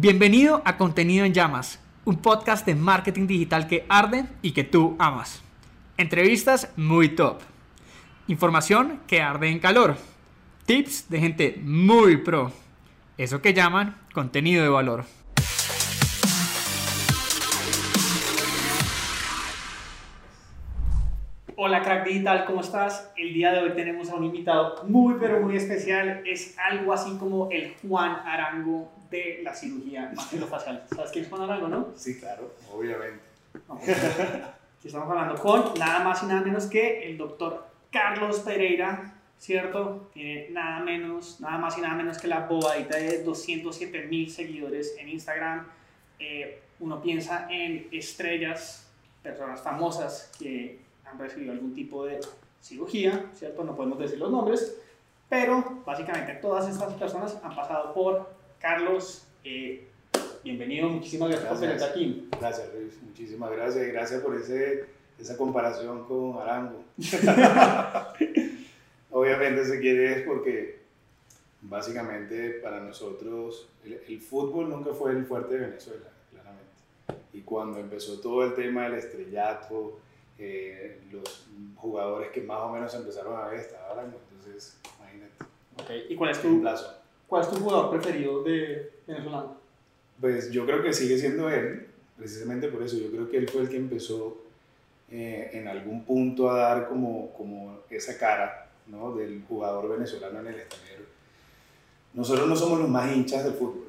Bienvenido a Contenido en Llamas, un podcast de marketing digital que arde y que tú amas. Entrevistas muy top. Información que arde en calor. Tips de gente muy pro. Eso que llaman contenido de valor. Hola crack digital, ¿cómo estás? El día de hoy tenemos a un invitado muy pero muy especial. Es algo así como el Juan Arango de la cirugía maxilofacial. ¿Sabes quién es Juan Arango, no? Sí, claro, obviamente. Aquí estamos hablando con nada más y nada menos que el doctor Carlos Pereira, ¿cierto? Tiene nada menos, nada más y nada menos que la bobadita de 207 mil seguidores en Instagram. Eh, uno piensa en estrellas, personas famosas que han recibido algún tipo de cirugía, ¿cierto? No podemos decir los nombres, pero básicamente todas estas personas han pasado por Carlos. Eh, bienvenido, muchísimas gracias, por tenerte aquí. Gracias, Luis, muchísimas gracias y gracias por ese, esa comparación con Arango. Obviamente se quiere es porque básicamente para nosotros el, el fútbol nunca fue el fuerte de Venezuela, claramente. Y cuando empezó todo el tema del estrellato, eh, los jugadores que más o menos empezaron a ver estaban hablando, entonces imagínate. Okay. ¿Y cuál es, tu, cuál es tu jugador preferido de venezolano? Pues yo creo que sigue siendo él, precisamente por eso. Yo creo que él fue el que empezó eh, en algún punto a dar como, como esa cara ¿no? del jugador venezolano en el extranjero. Nosotros no somos los más hinchas del fútbol.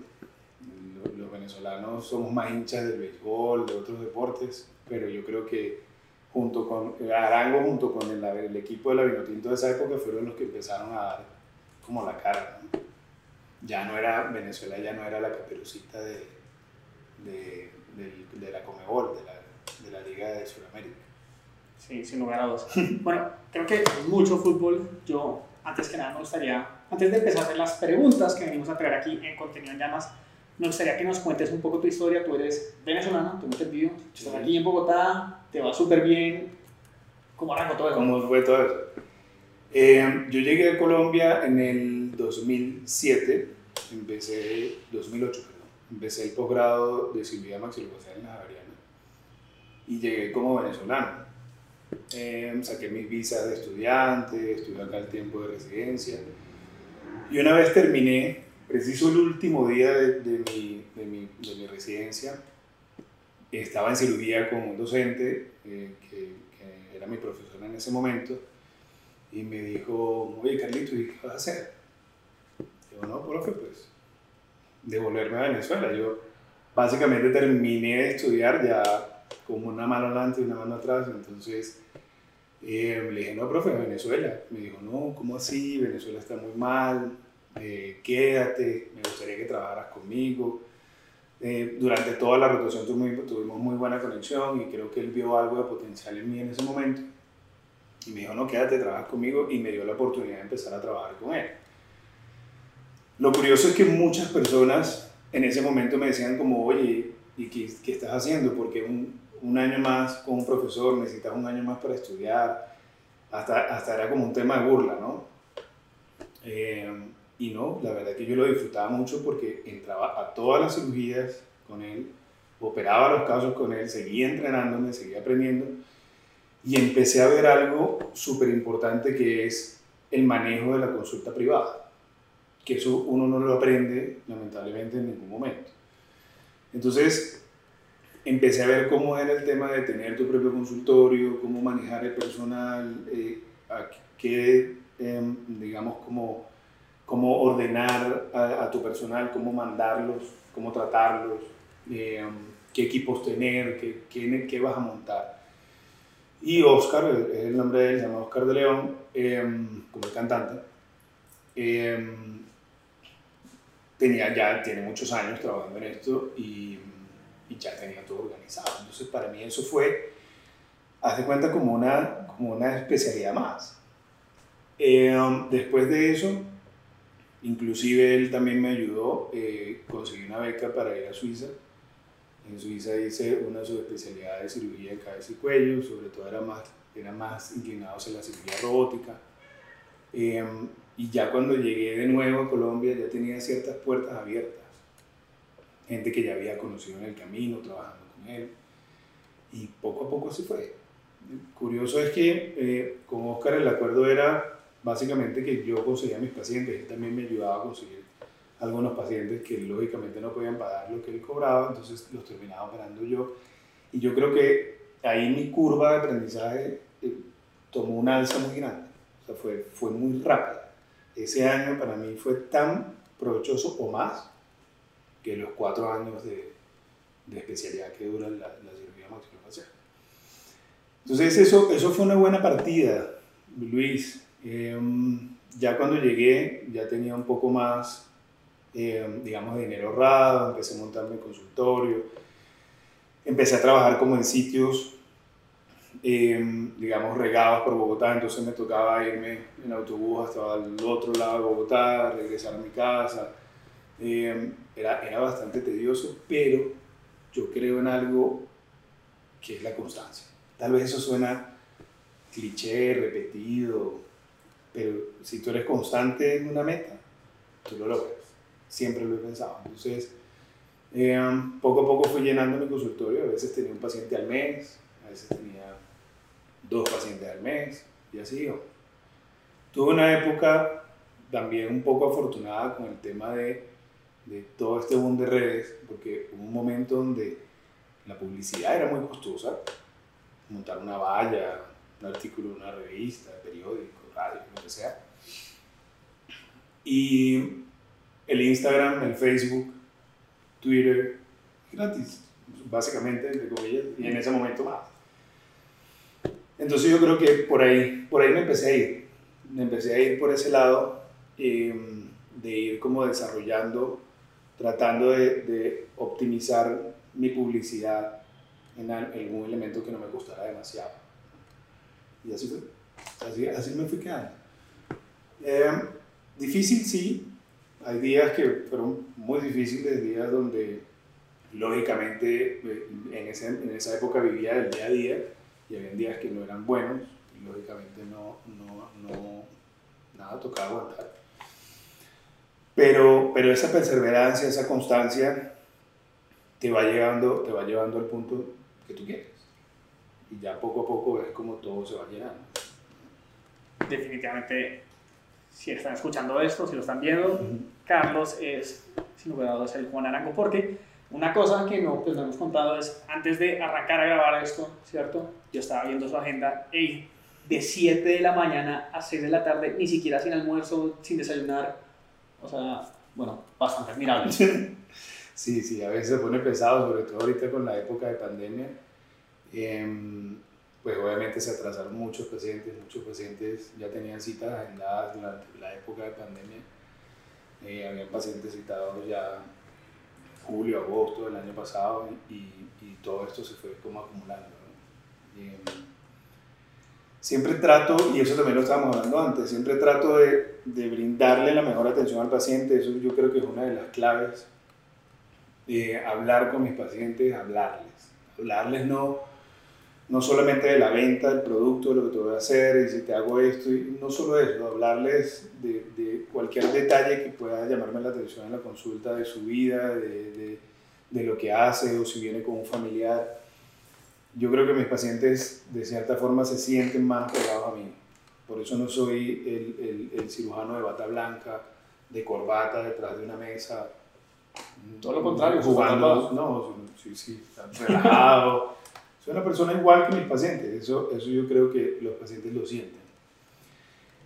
Los, los venezolanos somos más hinchas del béisbol, de otros deportes, pero yo creo que junto con Arango, junto con el, el, equipo de la Vinotinto de esa época, fueron los que empezaron a dar como la cara. Ya no era, Venezuela ya no era la caperucita de, de, de, de la Comebol, de la, de la Liga de Sudamérica. Sí, sin lugar a dudas. bueno, creo que mucho fútbol. Yo, antes que nada, me gustaría, antes de empezar a hacer las preguntas que venimos a traer aquí en Contenido en Llamas, me gustaría que nos cuentes un poco tu historia. Tú eres venezolano, me entendido. Estás aquí en Bogotá, te va súper bien. ¿Cómo arrancó todo eso? ¿Cómo fue todo eso? Eh, yo llegué a Colombia en el 2007, empecé, 2008, perdón, empecé el posgrado de cirugía maxilofacial en la Javeriana y llegué como venezolano. Eh, saqué mis visas de estudiante, estuve acá el tiempo de residencia y una vez terminé, preciso el último día de, mi, de, mi, de mi residencia, estaba en cirugía con un docente eh, que, era mi profesor en ese momento y me dijo, oye Carlito, ¿y qué vas a hacer? Digo, no, profe, pues devolverme a Venezuela. Yo básicamente terminé de estudiar ya como una mano adelante y una mano atrás, entonces eh, le dije, no, profe, Venezuela. Me dijo, no, ¿cómo así? Venezuela está muy mal, eh, quédate, me gustaría que trabajaras conmigo. Eh, durante toda la rotación tuvimos, muy buena conexión y creo que él vio algo de potencial en mí en ese momento. Y me dijo, no, quédate, trabajas conmigo y me dio la oportunidad de empezar a trabajar con él. Lo curioso es que muchas personas en ese momento me decían como, oye, ¿y qué, qué estás haciendo? Porque un, un, año más con un profesor, necesitas un año más para estudiar. Hasta, hasta era como un tema de burla, ¿no? Eh, y no, la verdad que yo lo disfrutaba mucho porque entraba a todas las cirugías con él, operaba los casos con él, seguía entrenándome, seguía aprendiendo y empecé a ver algo súper importante que es el manejo de la consulta privada, que eso uno no lo aprende lamentablemente en ningún momento. Entonces empecé a ver cómo era el tema de tener tu propio consultorio, cómo manejar el personal, eh, a qué, eh, digamos, como cómo ordenar a, a, tu personal, cómo mandarlos, cómo tratarlos, eh, qué equipos tener, qué, qué, qué, vas a montar. Y Oscar, es el nombre de él, se llama Oscar de León, eh, como el cantante, eh, tenía ya, tiene muchos años trabajando en esto y, y, ya tenía todo organizado. Entonces para mí eso fue, haz de cuenta, como una, como una especialidad más. después de eso, Inclusive él también me ayudó, eh, conseguí una beca para ir a Suiza. En Suiza hice una subespecialidad de cirugía de cabeza y cuello, sobre todo era más, era más inclinado hacia la cirugía robótica. Eh, y ya cuando llegué de nuevo a Colombia ya tenía ciertas puertas abiertas. gente que ya había conocido en el camino, trabajando con él. Y poco a poco se fue. Curioso es que eh, con Oscar el acuerdo era básicamente que yo conseguía a mis pacientes, él también me ayudaba a conseguir algunos pacientes que lógicamente no podían pagar lo que él cobraba, entonces los terminaba pagando yo. Y yo creo que ahí mi curva de aprendizaje eh, tomó un alza muy grande, o sea, fue, fue muy rápida. Ese año para mí fue tan provechoso o más que los cuatro años de, de especialidad que dura la, la cirugía maxilofacial. Entonces eso, eso fue una buena partida, Luis. Em, ya cuando llegué ya tenía un poco más, em, digamos, de dinero ahorrado, empecé a montar mi consultorio, empecé a trabajar como en sitios, em, digamos, regados por Bogotá, entonces me tocaba irme en autobús hasta el otro lado de Bogotá, regresar a mi casa. era, era bastante tedioso, pero yo creo en algo que es la constancia. Tal vez eso suena cliché, repetido, pero si tú eres constante en una meta, tú lo logras. Siempre lo he pensado. Entonces, eh, poco a poco fui llenando mi consultorio. A veces tenía un paciente al mes, a veces tenía dos pacientes al mes, y así yo. Tuve una época también un poco afortunada con el tema de, de todo este boom de redes, porque hubo un momento donde la publicidad era muy costosa. Montar una valla, un artículo en una revista, periódico, lo que sea. Y el Instagram, el Facebook, Twitter, gratis, básicamente, entre comillas, y en ese momento más. Entonces yo creo que por ahí, por ahí me empecé a ir, me empecé a ir por ese lado, em, de ir como desarrollando, tratando de, de, optimizar mi publicidad en algún elemento que no me gustara demasiado. Y así fue. Así, así me fui quedando. Eh, difícil, sí. Hay días que fueron muy difíciles, días donde lógicamente en, ese, en esa época vivía el día a día y había días que no eran buenos y lógicamente no, no, no nada tocaba aguantar. Pero, pero esa perseverancia, esa constancia te va, llegando, te va llevando al punto que tú quieres. Y ya poco a poco ves como todo se va llenando definitivamente, si están escuchando esto, si lo están viendo, Carlos es, sin lugar a dudas, el Juan Arango, porque una cosa que no, pues, no hemos contado es, antes de arrancar a grabar esto, ¿cierto? Yo estaba viendo su agenda, y de 7 de la mañana a 6 de la tarde, ni siquiera sin almuerzo, sin desayunar, o sea, bueno, bastante admirable. Sí, sí, a veces se pone pesado, sobre todo ahorita con la época de pandemia. Eh, pues obviamente se atrasaron muchos pacientes, muchos pacientes ya tenían citas agendadas durante la época de pandemia. Eh, habían pacientes citados ya julio, agosto del año pasado y, y todo esto se fue como acumulando. Eh, siempre trato, y eso también lo estábamos hablando antes, siempre trato de, de, brindarle la mejor atención al paciente, eso yo creo que es una de las claves, de hablar con mis pacientes, hablarles, hablarles no no solamente de la venta del producto, de lo que te voy a hacer, y si te hago esto, y no solo eso, hablarles de, de cualquier detalle que pueda llamarme la atención en la consulta de su vida, de, de, de, lo que hace o si viene con un familiar. Yo creo que mis pacientes de cierta forma se sienten más pegados a mí. Por eso no soy el, el, el cirujano de bata blanca, de corbata detrás de una mesa. Todo lo contrario, jugando, no, sí, sí, relajado. Soy una persona igual que mis pacientes, eso, eso yo creo que los pacientes lo sienten.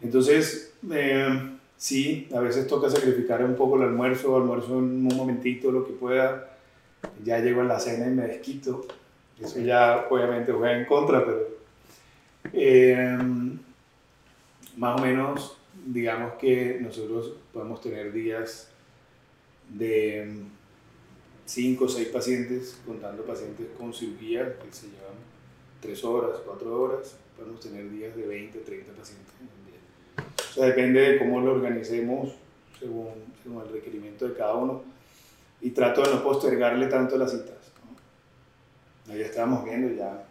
Entonces, eh, sí, a veces toca sacrificar un poco el almuerzo, almuerzo en un momentito, lo que pueda. Ya llego a la cena y me desquito. Eso ya obviamente juega en contra, pero eh, más o menos digamos que nosotros podemos tener días de 5 o 6 pacientes, contando pacientes con cirugía, que se llevan 3 horas, 4 horas, podemos tener días de 20, 30 pacientes en un día. O sea, depende de cómo lo organicemos según, según el requerimiento de cada uno. Y trato de no postergarle tanto las citas. ¿no? Ahí estábamos viendo ya,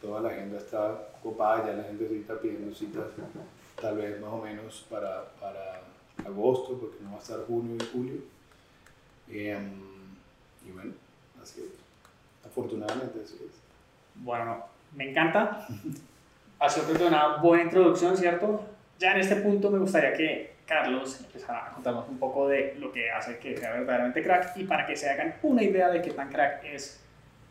toda la agenda está copada, ya la gente está pidiendo citas, tal vez más o menos para, para agosto, porque no va a estar junio y julio. Eh, y bueno, así es. Afortunadamente así es. Bueno, me encanta. Ha sido una buena introducción, ¿cierto? Ya en este punto me gustaría que Carlos empezara a contarnos un poco de lo que hace que sea verdaderamente crack y para que se hagan una idea de qué tan crack es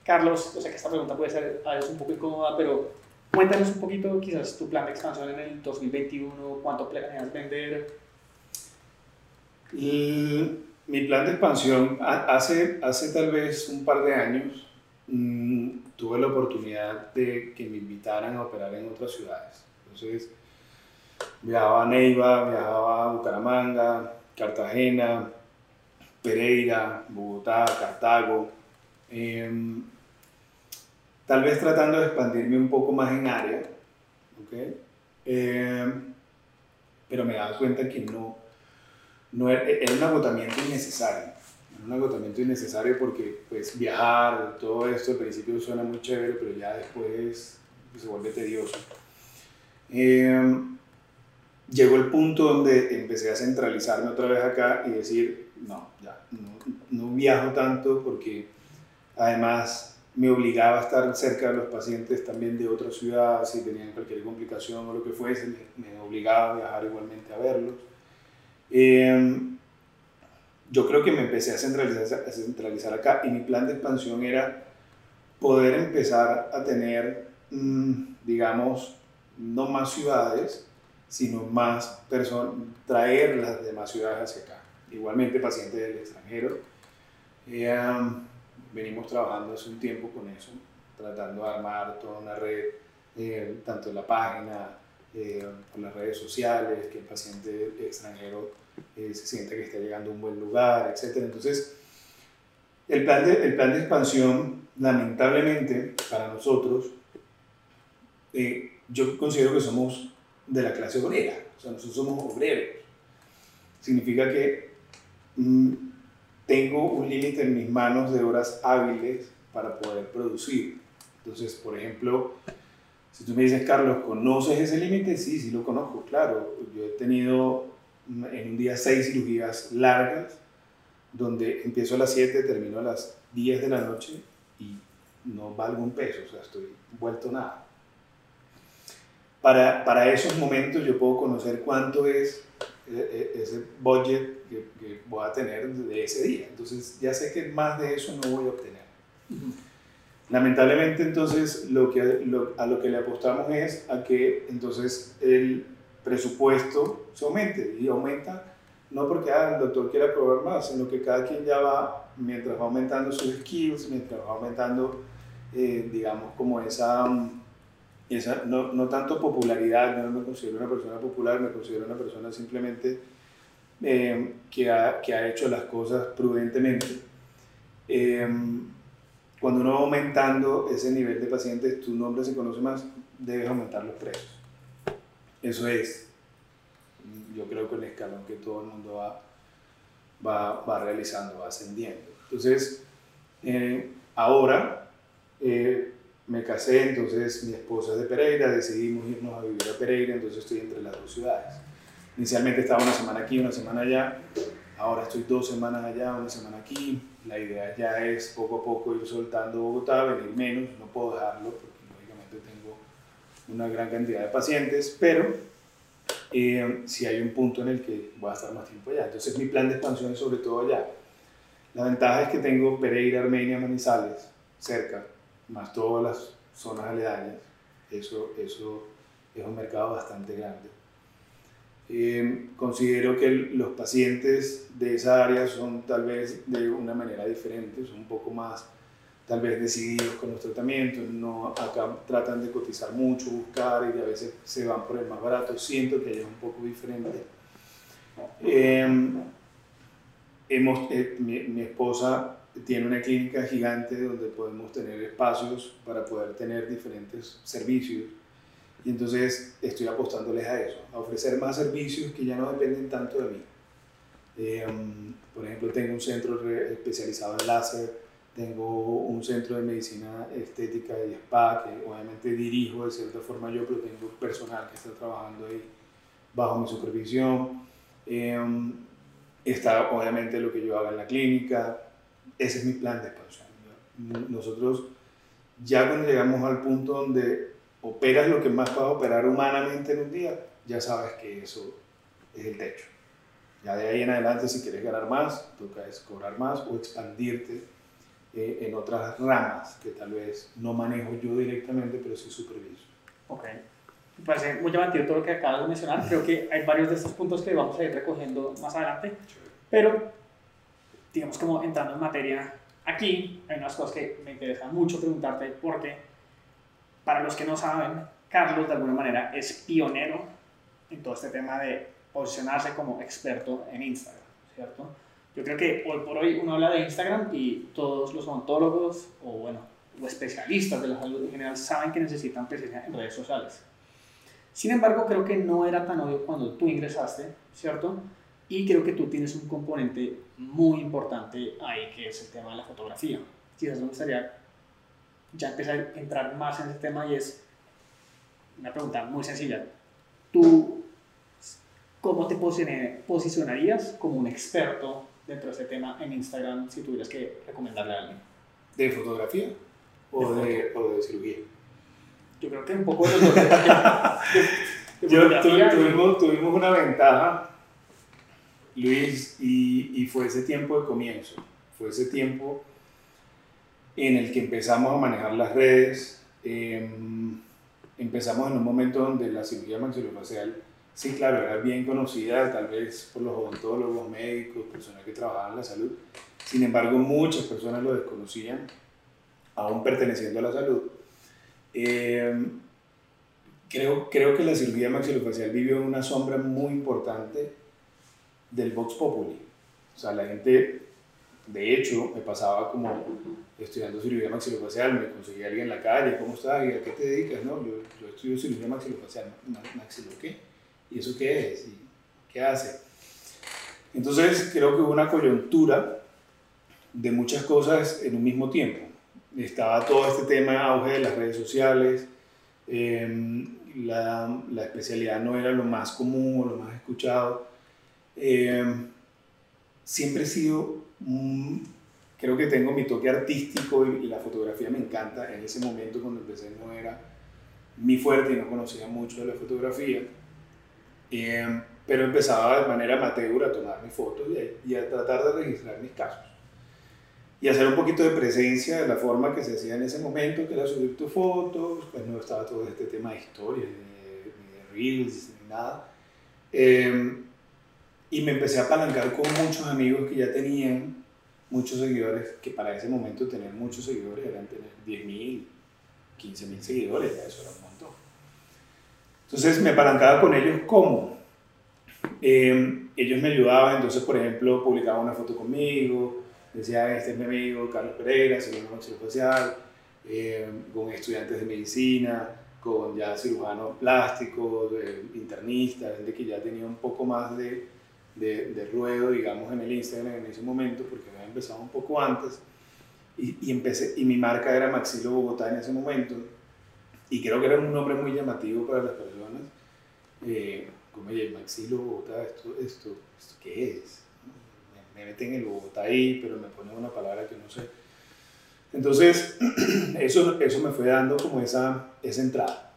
Carlos. Yo sé que esta pregunta puede ser a veces un poco incómoda, pero cuéntanos un poquito quizás tu plan de expansión en el 2021, cuánto planeas vender. Y mi plan de expansión, hace, hace tal vez un par de años, mmm, tuve la oportunidad de que me invitaran a operar en otras ciudades. Entonces, viajaba a Neiva, viajaba a Bucaramanga, Cartagena, Pereira, Bogotá, Cartago. Em, tal vez tratando de expandirme un poco más en área, ¿okay? Em, pero me daba cuenta que no, no era, era un agotamiento innecesario un agotamiento innecesario porque pues viajar, todo esto al principio suena muy chévere, pero ya después se vuelve tedioso. Em, llegó el punto donde empecé a centralizarme otra vez acá y decir, no, ya, no, no viajo tanto porque además me obligaba a estar cerca de los pacientes también de otras ciudades, si tenían cualquier complicación o lo que fuese, me, obligaba a viajar igualmente a verlos. Eh, yo creo que me empecé a centralizar, a centralizar acá y mi plan de expansión era poder empezar a tener, mm, digamos, no más ciudades, sino más personas, traer las demás ciudades hacia acá. Igualmente pacientes del extranjero. Eh, venimos trabajando hace un tiempo con eso, tratando de armar toda una red, eh, tanto en la página, eh, por las redes sociales, que el paciente extranjero eh, se siente que está llegando a un buen lugar, etc. Entonces, el plan, de, el plan de expansión, lamentablemente, para nosotros, eh, yo considero que somos de la clase obrera, o sea, nosotros somos obreros. Significa que mm, tengo un límite en mis manos de horas hábiles para poder producir. Entonces, por ejemplo, si tú me dices, Carlos, ¿conoces ese límite? Sí, sí lo conozco, claro. Yo he tenido en un día seis cirugías largas, donde empiezo a las 7, termino a las 10 de la noche y no valgo un peso, o sea, estoy vuelto nada. Para, para esos momentos yo puedo conocer cuánto es eh, eh, ese budget que, que, voy a tener de ese día. Entonces ya sé que más de eso no voy a obtener. Lamentablemente entonces a lo que le apostamos es a que entonces el presupuesto se aumente y aumenta no porque ah, el doctor quiera cobrar más, sino que cada quien ya va, mientras va aumentando sus skills, mientras va aumentando, eh, digamos, como esa, esa no, no, tanto popularidad, no me considero una persona popular, me considero una persona simplemente eh, que, ha, que, ha, hecho las cosas prudentemente. Eh, cuando uno va aumentando ese nivel de pacientes, tu nombre se conoce más, debes aumentar los precios. Eso es, yo creo que el escalón que todo el mundo va, va, va realizando, va ascendiendo. Entonces, eh, ahora eh, me casé, entonces mi esposa es de Pereira, decidimos irnos a vivir a Pereira, entonces estoy entre las dos ciudades. Inicialmente estaba una semana aquí, una semana allá, ahora estoy dos semanas allá, una semana aquí. La idea ya es poco a poco ir soltando Bogotá, venir menos, no puedo dejarlo una gran cantidad de pacientes, pero eh, si hay un punto en el que voy a estar más tiempo allá. Entonces mi plan de expansión es sobre todo allá. La ventaja es que tengo Pereira, Armenia, Manizales cerca, más todas las zonas aledañas. Eso, eso es un mercado bastante grande. Eh, considero que los pacientes de esa área son tal vez de una manera diferente, son un poco más tal vez decididos con los tratamientos, no, acá tratan de cotizar mucho, buscar y a veces se van por el más barato, siento que allá es un poco diferente. Em, hemos, eh, mi, mi, esposa tiene una clínica gigante donde podemos tener espacios para poder tener diferentes servicios y entonces estoy apostándoles a eso, a ofrecer más servicios que ya no dependen tanto de mí. Em, por ejemplo, tengo un centro especializado en láser, tengo un centro de medicina estética y spa que obviamente dirijo de cierta forma yo, pero tengo personal que está trabajando ahí bajo mi supervisión. Em, está obviamente lo que yo haga en la clínica. ese es mi plan de expansión. Nosotros ya cuando llegamos al punto donde operas lo que más puedas operar humanamente en un día, ya sabes que eso es el techo. Ya de ahí en adelante, si quieres ganar más, toca es cobrar más o expandirte eh, en otras ramas que tal vez no manejo yo directamente, pero sí superviso. Ok. Me parece muy llamativo todo lo que acabas de mencionar. Creo que hay varios de estos puntos que vamos a ir recogiendo más adelante. Pero, digamos, como entrando en materia, aquí hay unas cosas que me interesan mucho preguntarte porque, para los que no saben, Carlos de alguna manera es pionero en todo este tema de posicionarse como experto en Instagram, ¿cierto? Yo creo que hoy por hoy uno habla de Instagram y todos los odontólogos o, bueno, o especialistas de la salud en general saben que necesitan presencia en redes sociales. Sin embargo, creo que no era tan obvio cuando tú ingresaste, ¿cierto? Y creo que tú tienes un componente muy importante ahí, que es el tema de la fotografía. Quizás me gustaría ya empezar a entrar más en ese tema y es una pregunta muy sencilla. ¿Tú cómo te posicionarías como un experto dentro de ese tema en Instagram si tuvieras que recomendarle a alguien? ¿De fotografía o de, o de cirugía? Yo creo que un poco de los tuvimos, tuvimos una ventaja, Luis, y, y fue ese tiempo de comienzo. Fue ese tiempo en el que empezamos a manejar las redes. Em, empezamos en un momento donde la cirugía maxilofacial Sí, claro, era bien conocida, tal vez por los odontólogos, médicos, personas que trabajaban en la salud. Sin embargo, muchas personas lo desconocían, aún perteneciendo a la salud. Eh, creo, creo que la cirugía maxilofacial vivió una sombra muy importante del Vox Populi. O sea, la gente, de hecho, me pasaba como estudiando cirugía maxilofacial, me conseguía alguien en la calle, ¿cómo estás? ¿Y a qué te dedicas? No, yo, yo estudio cirugía maxilofacial. ¿Maxilo qué? ¿Y eso qué es? ¿Y qué hace? Entonces creo que hubo una coyuntura de muchas cosas en un mismo tiempo. Estaba todo este tema auge de las redes sociales, em, la, la, especialidad no era lo más común o lo más escuchado. Em, siempre he sido, creo que tengo mi toque artístico y, y, la fotografía me encanta. En ese momento cuando empecé no era mi fuerte y no conocía mucho de la fotografía eh, pero empezaba de manera amateur a tomar mis fotos y a, tratar de registrar mis casos. Y hacer un poquito de presencia de la forma que se hacía en ese momento, que era subir tus fotos, pues no estaba todo este tema de historia, ni de, reels, ni nada. Eh, y me empecé a apalancar con muchos amigos que ya tenían muchos seguidores, que para ese momento tener muchos seguidores eran tener 10.000, 15.000 seguidores, ya eso era un montón. Entonces me apalancaba con ellos cómo. Eh, ellos me ayudaban, entonces por ejemplo publicaba una foto conmigo, decía, este es mi amigo Carlos Pereira, cirujano maxilofacial, eh, con estudiantes de medicina, con ya cirujanos plásticos, internistas, gente que ya tenía un poco más de, de, de, ruedo, digamos, en el Instagram en ese momento, porque había empezado un poco antes, y, y, empecé, y mi marca era Maxilo Bogotá en ese momento, y creo que era un nombre muy llamativo para las personas. Eh, como, oye, Maxilo Bogotá, ¿esto, esto, esto qué es? Me, meten el Bogotá ahí, pero me ponen una palabra que no sé. Entonces, eso, eso me fue dando como esa, esa entrada.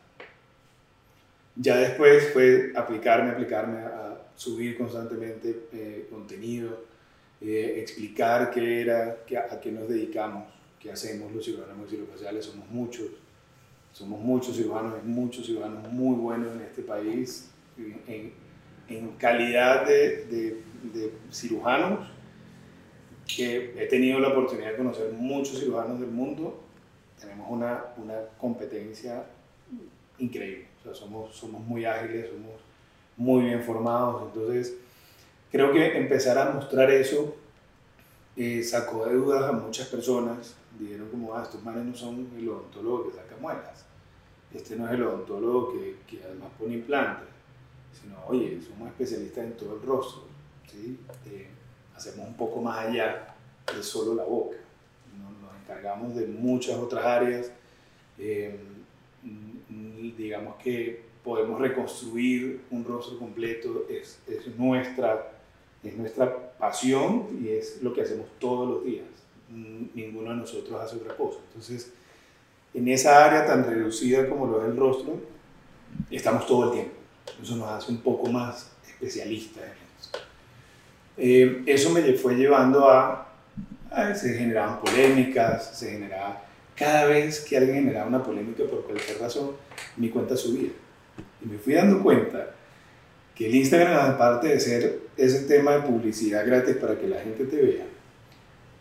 Ya después fue aplicarme, aplicarme a subir constantemente eh, contenido, eh, explicar qué era, qué, a qué nos dedicamos, qué hacemos los cirujanos maxilofaciales, somos muchos somos muchos cirujanos, muchos cirujanos muy buenos en este país, en, en calidad de, de, de, cirujanos, que he tenido la oportunidad de conocer muchos cirujanos del mundo, tenemos una, una competencia increíble, o sea, somos, somos muy ágiles, somos muy bien formados, entonces creo que empezar a mostrar eso eh, sacó de dudas a muchas personas, dijeron como, ah, estos manes no son el odontólogo que saca muelas. Este no es el odontólogo que, que además pone implantes, sino, oye, somos especialistas en todo el rostro, ¿sí? Eh, hacemos un poco más allá de solo la boca, nos, encargamos de muchas otras áreas, eh, digamos que podemos reconstruir un rostro completo, es, es, nuestra, es nuestra pasión y es lo que hacemos todos los días. ninguno de nosotros hace otra cosa. Entonces, en esa área tan reducida como lo es el rostro, estamos todo el tiempo. Eso nos hace un poco más especialistas en eso. Eh, eso me fue llevando a, a, se generaban polémicas, se generaba, cada vez que alguien generaba una polémica por cualquier razón, mi cuenta subía. Me fui dando cuenta que el Instagram, aparte de ser ese tema de publicidad gratis para que la gente te vea,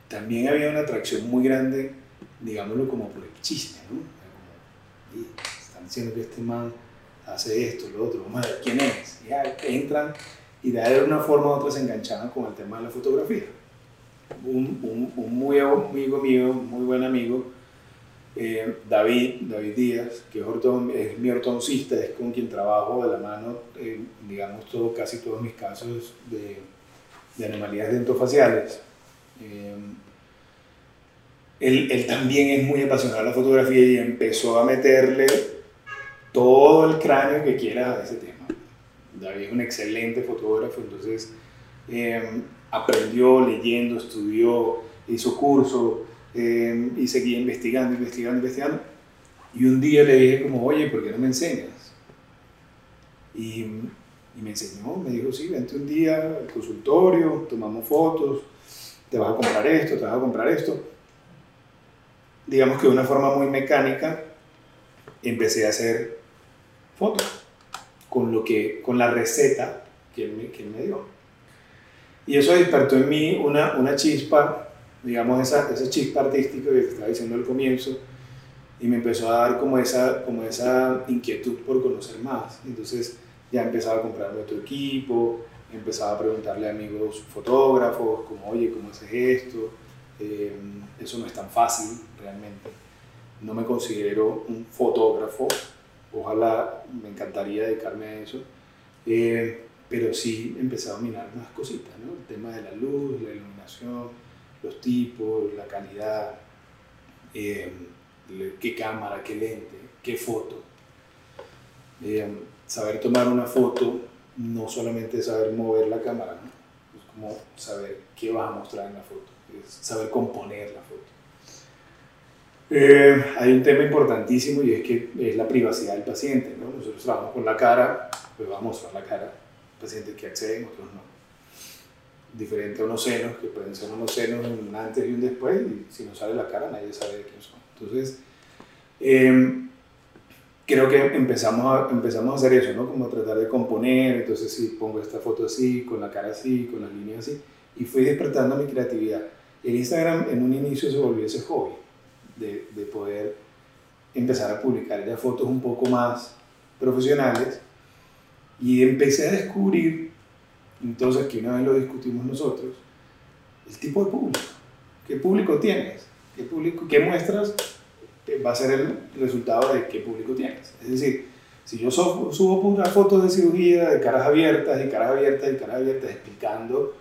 también había una atracción muy grande, digámoslo como por el chisme, ¿no? Están diciendo que este man hace esto, lo otro, vamos a ver quién es. Ya entran y de una forma u otra se enganchaban con el tema de la fotografía. Un, un, un muy amigo mío, muy buen amigo, eh, David, David Díaz, que es, es, mi ortodoncista, es con quien trabajo de la mano, digamos, todo, casi todos mis casos de, anomalías dentofaciales. Eh, él, él, también es muy apasionado de la fotografía y empezó a meterle todo el cráneo que quieras a ese tema. David es un excelente fotógrafo, entonces eh, aprendió leyendo, estudió, hizo cursos eh, y seguía investigando, investigando, investigando. Y un día le dije como, oye, ¿por qué no me enseñas? Y, y me enseñó, me dijo, sí, vente un día al consultorio, tomamos fotos, te vas a comprar esto, te vas a comprar esto. Digamos que de una forma muy mecánica empecé a hacer fotos con, lo que, con la receta que él me, que él me dio. Y eso despertó en mí una, una chispa digamos, esa, esa chispa artística que te estaba diciendo al comienzo, y me empezó a dar como esa, como esa inquietud por conocer más. Entonces ya empezaba a comprarme otro equipo, empezaba a preguntarle a amigos fotógrafos, como, oye, ¿cómo haces esto? Eh, eso no es tan fácil realmente. No me considero un fotógrafo, ojalá me encantaría dedicarme a eso, eh, pero sí empecé a dominar más cositas, ¿no? El tema de la luz, la iluminación, los tipos, la calidad, eh, qué cámara, qué lente, qué foto. Eh, saber tomar una foto no solamente es saber mover la cámara, es como saber qué vas a mostrar en la foto, es saber componer la foto. Eh, hay un tema importantísimo y es que es la privacidad del paciente. ¿no? Nosotros trabajamos con la cara, pues vamos a mostrar la cara, pacientes que acceden, otros no diferente a unos senos, que pueden ser unos senos un antes y un después, y si no sale la cara nadie sabe de quién son. Entonces, em, creo que empezamos a, empezamos a hacer eso, ¿no? Como tratar de componer, entonces si pongo esta foto así, con la cara así, con las líneas así, y fui despertando mi creatividad. El Instagram en un inicio se volvió ese hobby, de, de poder empezar a publicar ya fotos un poco más profesionales, y empecé a descubrir entonces, que una vez lo discutimos nosotros, el tipo de público. ¿Qué público tienes? ¿Qué, público, qué muestras va a ser el resultado de qué público tienes? Es decir, si yo subo, subo fotos de cirugía de caras abiertas y caras abiertas y caras abiertas explicando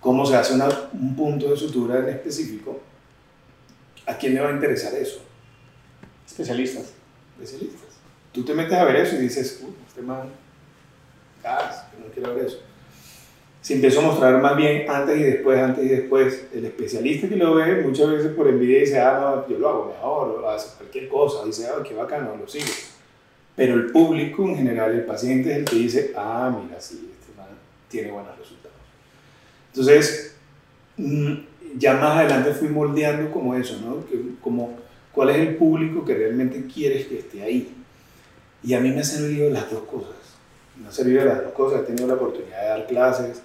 cómo se hace un punto de sutura en específico, ¿a quién le va a interesar eso? Especialistas. Especialistas. Tú te metes a ver eso y dices, este man, gas, no quiero ver eso se empezó a mostrar más bien antes y después, antes y después. El especialista que lo ve muchas veces por envidia dice, ah, no, yo lo hago mejor, o hace cualquier cosa, dice, ah, qué bacano, lo sigue. Pero el público en general, el paciente es el que dice, ah, mira, sí, este man tiene buenos resultados. Entonces, mm, ya más adelante fui moldeando como eso, ¿no? como cuál es el público que realmente quieres que esté ahí. Y a mí me han servido las dos cosas. Me han servido las dos cosas. He tenido la oportunidad de dar clases,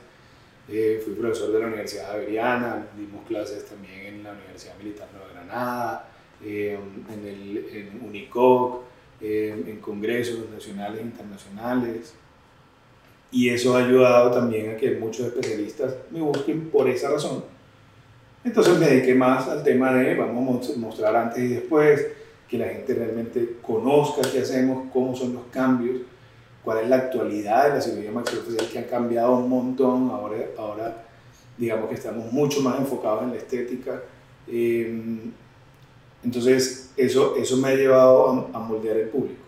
eh, fui profesor de la Universidad Javeriana, dimos clases también en la Universidad Militar de Granada, eh, en, el, en UNICOC, eh, en congresos nacionales e internacionales. Y eso ha ayudado también a que muchos especialistas me busquen por esa razón. Entonces me dediqué más al tema de, vamos a mostrar antes y después, que la gente realmente conozca qué hacemos, cómo son los cambios cuál es la actualidad de la cirugía maxilofacial que ha cambiado un montón. Ahora, ahora digamos que estamos mucho más enfocados en la estética. Em, entonces, eso, eso me ha llevado a, moldear el público.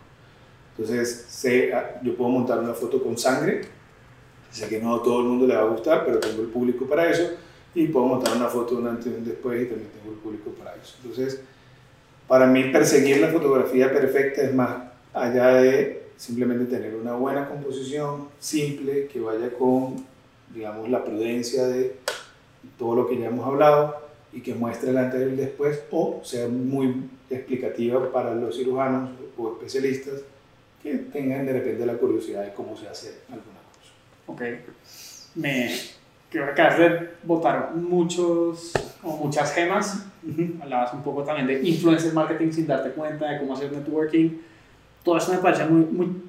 Entonces, sé, ah, yo puedo montar una foto con sangre, sé que no a todo el mundo le va a gustar, pero tengo el público para eso. y puedo montar una foto un antes y un después y también tengo el público para eso. Entonces, para mí perseguir la fotografía perfecta es más allá de simplemente tener una buena composición, simple, que vaya con, digamos, la prudencia de todo lo que ya hemos hablado y que muestre el antes y el después o sea muy explicativa para los cirujanos o especialistas que tengan de repente la curiosidad de cómo se hace alguna cosa. Ok. Me creo que acabas de botar muchos o muchas gemas. Hablabas un poco también de influencer marketing sin darte cuenta, de cómo hacer networking. Todo eso me parece muy, muy,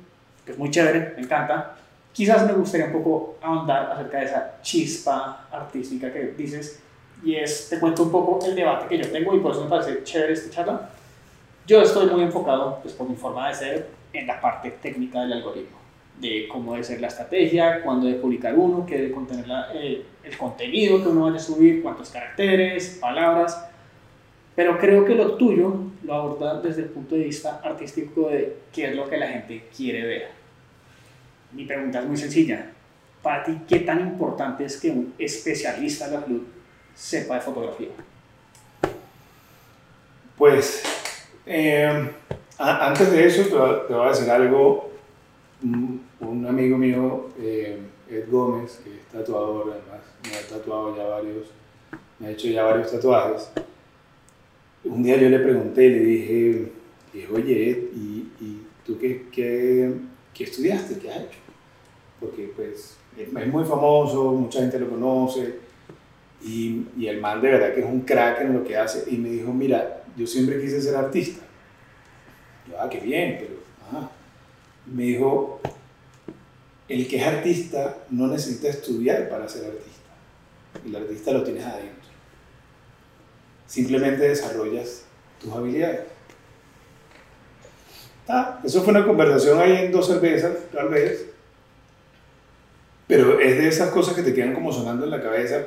pues muy chévere, me encanta. Quizás me gustaría un poco ahondar acerca de esa chispa artística que dices. Y es, te cuento un poco el debate que yo tengo y por eso me parece chévere esta charla. Yo estoy muy enfocado, pues por mi forma de ser, en la parte técnica del algoritmo, de cómo debe ser la estrategia, cuándo debe publicar uno, qué debe contener la, eh, el contenido que uno vaya a subir, cuántos caracteres, palabras. Pero creo que lo tuyo lo aborda desde el punto de vista artístico de qué es lo que la gente quiere ver. Mi pregunta es muy sencilla. Para ti, ¿qué tan importante es que un especialista de la salud sepa de fotografía? Pues, eh, antes de eso, te voy, a decir algo. Un, amigo mío, eh, Ed Gómez, que es tatuador, además, me ha tatuado ya varios, me ha hecho ya varios tatuajes. Un día yo le pregunté, le dije, oye, Ed, ¿y, y tú qué, qué, qué, estudiaste? ¿Qué has hecho? Porque pues es muy famoso, mucha gente lo conoce, y, y el man de verdad que es un crack en lo que hace. Y me dijo, mira, yo siempre quise ser artista yo, ah, qué bien, pero, Me dijo, el que es artista no necesita estudiar para ser artista. El artista lo tienes adentro. Simplemente desarrollas tus habilidades. Ah, eso fue una conversación ahí en dos cervezas, tal vez. Pero es de esas cosas que te quedan como sonando en la cabeza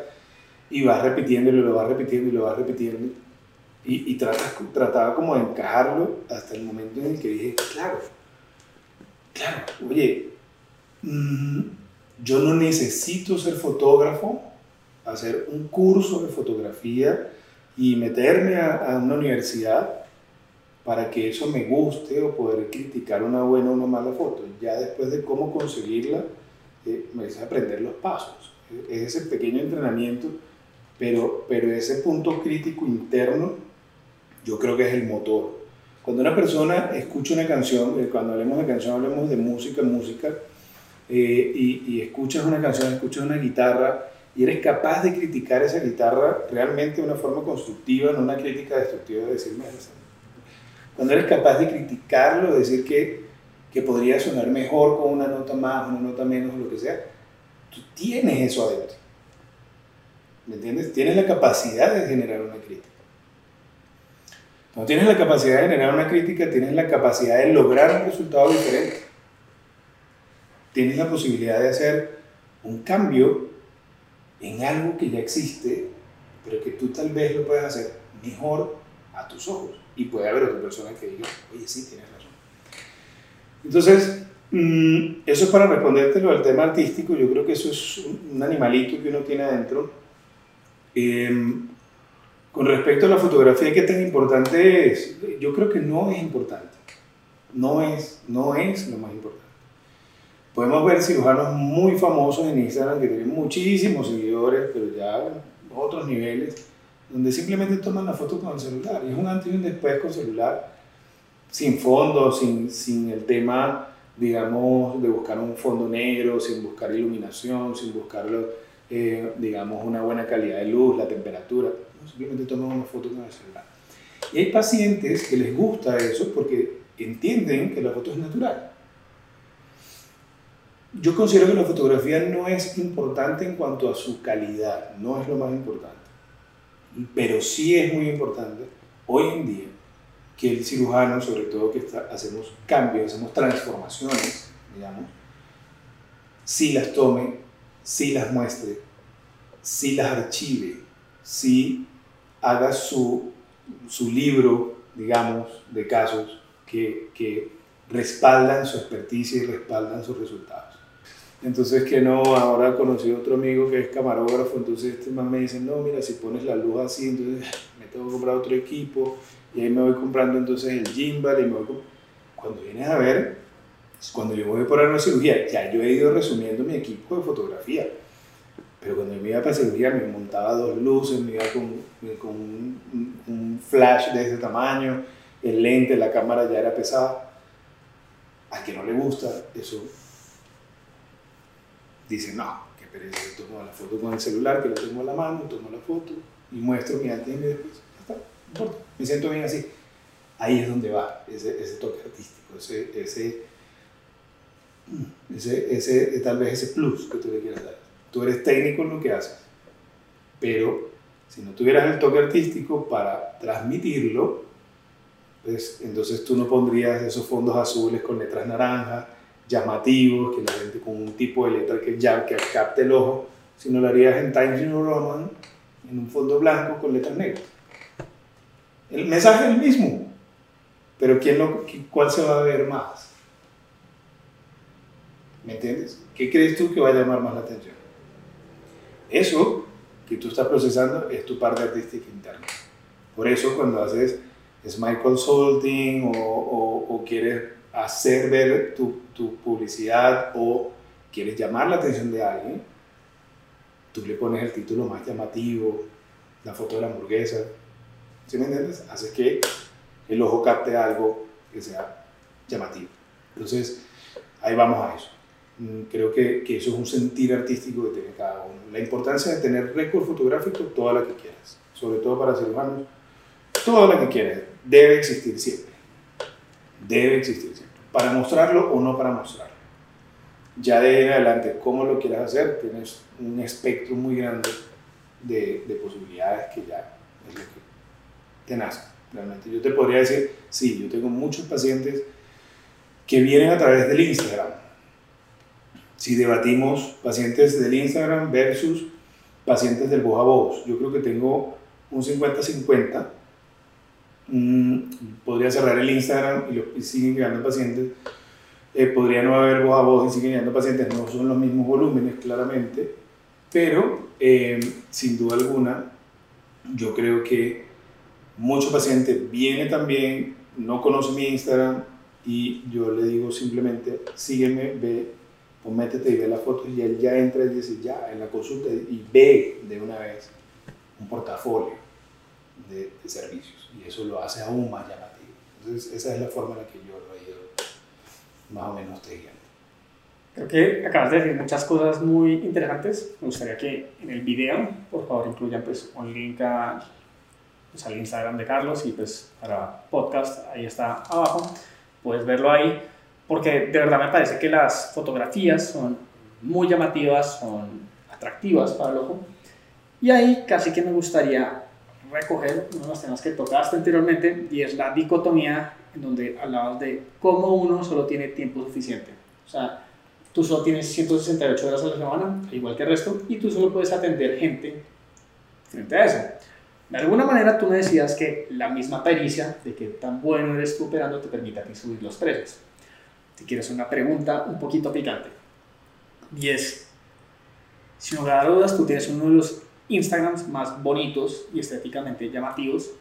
y vas repitiendo y lo vas repitiendo y lo vas repitiendo y, y trataba como de encajarlo hasta el momento en el que dije, claro, claro, oye, mm, yo no necesito ser fotógrafo, hacer un curso de fotografía y meterme a, una universidad para que eso me guste o poder criticar una buena o una mala foto. Ya después de cómo conseguirla, eh, me hice aprender los pasos. Es ese pequeño entrenamiento, pero, pero ese punto crítico interno yo creo que es el motor. Cuando una persona escucha una canción, eh, cuando hablemos de canción hablemos de música, música, eh, y, y, escuchas una canción, escuchas una guitarra y eres capaz de criticar esa guitarra realmente de una forma constructiva, no una crítica destructiva de decir, cuando eres capaz de criticarlo, decir que, que podría sonar mejor con una nota más, una nota menos, lo que sea, tú tienes eso adentro. ¿Me entiendes? Tienes la capacidad de generar una crítica. No tienes la capacidad de generar una crítica, tienes la capacidad de lograr un resultado diferente. Tienes la posibilidad de hacer un cambio en algo que ya existe, pero que tú tal vez lo puedas hacer mejor a tus ojos. Y puede haber otra persona que diga, oye, sí, tienes razón. Entonces, mm, eso es para responderte lo del tema artístico. Yo creo que eso es un animalito que uno tiene adentro. Em, con respecto a la fotografía, ¿qué tan importante es? Yo creo que no es importante. No es, no es lo más importante. Podemos ver cirujanos muy famosos en Instagram que tienen muchísimos seguidores, pero ya otros niveles, donde simplemente toman la foto con el celular. Y es un antes y un después con celular, sin fondo, sin, sin el tema, digamos, de buscar un fondo negro, sin buscar iluminación, sin buscar, eh, digamos, una buena calidad de luz, la temperatura simplemente toman una foto con el celular. Y hay pacientes que les gusta eso porque entienden que la foto es natural. Yo considero que la fotografía no es importante en cuanto a su calidad, no es lo más importante. Pero sí es muy importante hoy en día que el cirujano, sobre todo que hacemos cambios, hacemos transformaciones, digamos, sí las tome, sí las muestre, sí las archive, sí haga su, su libro, digamos, de casos que, que respaldan su experticia y respaldan sus resultados. Entonces que no, ahora conocí a otro amigo que es camarógrafo, entonces este man me dice, no, mira, si pones la luz así, entonces me tengo que comprar otro equipo, y ahí me voy comprando entonces el gimbal, y me voy Cuando vienes a ver, cuando yo voy por una cirugía, ya yo he ido resumiendo mi equipo de fotografía, pero cuando yo me iba para cirugía me montaba dos luces, me iba con, con un, un flash de ese tamaño, el lente, la cámara ya era pesada. A quien no le gusta, eso dice, no, qué pereza, tomo la foto con el celular, que lo tengo en la mano, tomo la foto y muestro mi antes y mi después. Ya está, no importa, me siento bien así. Ahí es donde va ese, ese toque artístico, ese, ese, ese, ese, tal vez ese plus que tú le quieras dar. Tú eres técnico en lo que haces, pero si no tuvieras el toque artístico para transmitirlo, pues entonces tú no pondrías esos fondos azules con letras naranjas, llamativos, que la gente con un tipo de letra que ya que capte el ojo, sino lo harías en Times New Roman, en un fondo blanco con letras negras. El mensaje es el mismo, pero ¿quién lo, ¿cuál se va a ver más? ¿Me entiendes? ¿Qué crees tú que va a llamar más la atención? Eso que tú estás procesando es tu parte artística interna. Por eso cuando haces Smile Consulting o, o, o quieres hacer ver tu, tu, publicidad o quieres llamar la atención de alguien, tú le pones el título más llamativo, la foto de la hamburguesa, ¿sí me entiendes? Hace que el ojo capte algo que sea llamativo. Entonces, ahí vamos a eso. Mm, creo que, que eso es un sentir artístico que tiene cada uno. La importancia de tener récord fotográfico, toda la que quieras, sobre todo para cirujanos, toda la que quieras, debe existir siempre. Debe existir siempre para mostrarlo o no para mostrarlo. Ya de ahí en adelante, cómo lo quieras hacer, tienes un espectro muy grande de, de posibilidades que ya es lo te nace. Realmente yo te podría decir, sí, yo tengo muchos pacientes que vienen a través del Instagram. Si debatimos pacientes del Instagram versus pacientes del voz a voz, yo creo que tengo un 50-50 Mm, podría cerrar el Instagram y, siguen llegando pacientes. Eh, podría no haber voz a voz y siguen llegando pacientes, no son los mismos volúmenes claramente, pero eh, sin duda alguna yo creo que mucho paciente viene también, no conoce mi Instagram y yo le digo simplemente sígueme, ve o métete y ve la foto. Y él ya entra y dice ya en la consulta y ve de una vez un portafolio de, de servicios y eso lo hace aún más llamativo. Entonces, esa es la forma en la que yo lo he ido más o menos tejiendo. Creo que acabas de decir muchas cosas muy interesantes. Me gustaría que en el video, por favor, incluyan pues, un link a, pues, al Instagram de Carlos y pues para podcast, ahí está abajo. Puedes verlo ahí, porque de verdad me parece que las fotografías son muy llamativas, son atractivas para el ojo. Y ahí casi que me gustaría recoger uno de los temas que tocaste anteriormente y es la dicotomía en donde hablabas de cómo uno solo tiene tiempo suficiente. O sea, tú solo tienes 168 horas a la semana, igual que el resto, y tú solo puedes atender gente frente a eso. De alguna manera tú me decías que la misma pericia de que tan bueno eres tú operando te permite a ti subir los precios. Si quieres una pregunta un poquito picante. Y es, si no me dudas, tú tienes uno de los Instagrams más bonitos y estéticamente llamativos,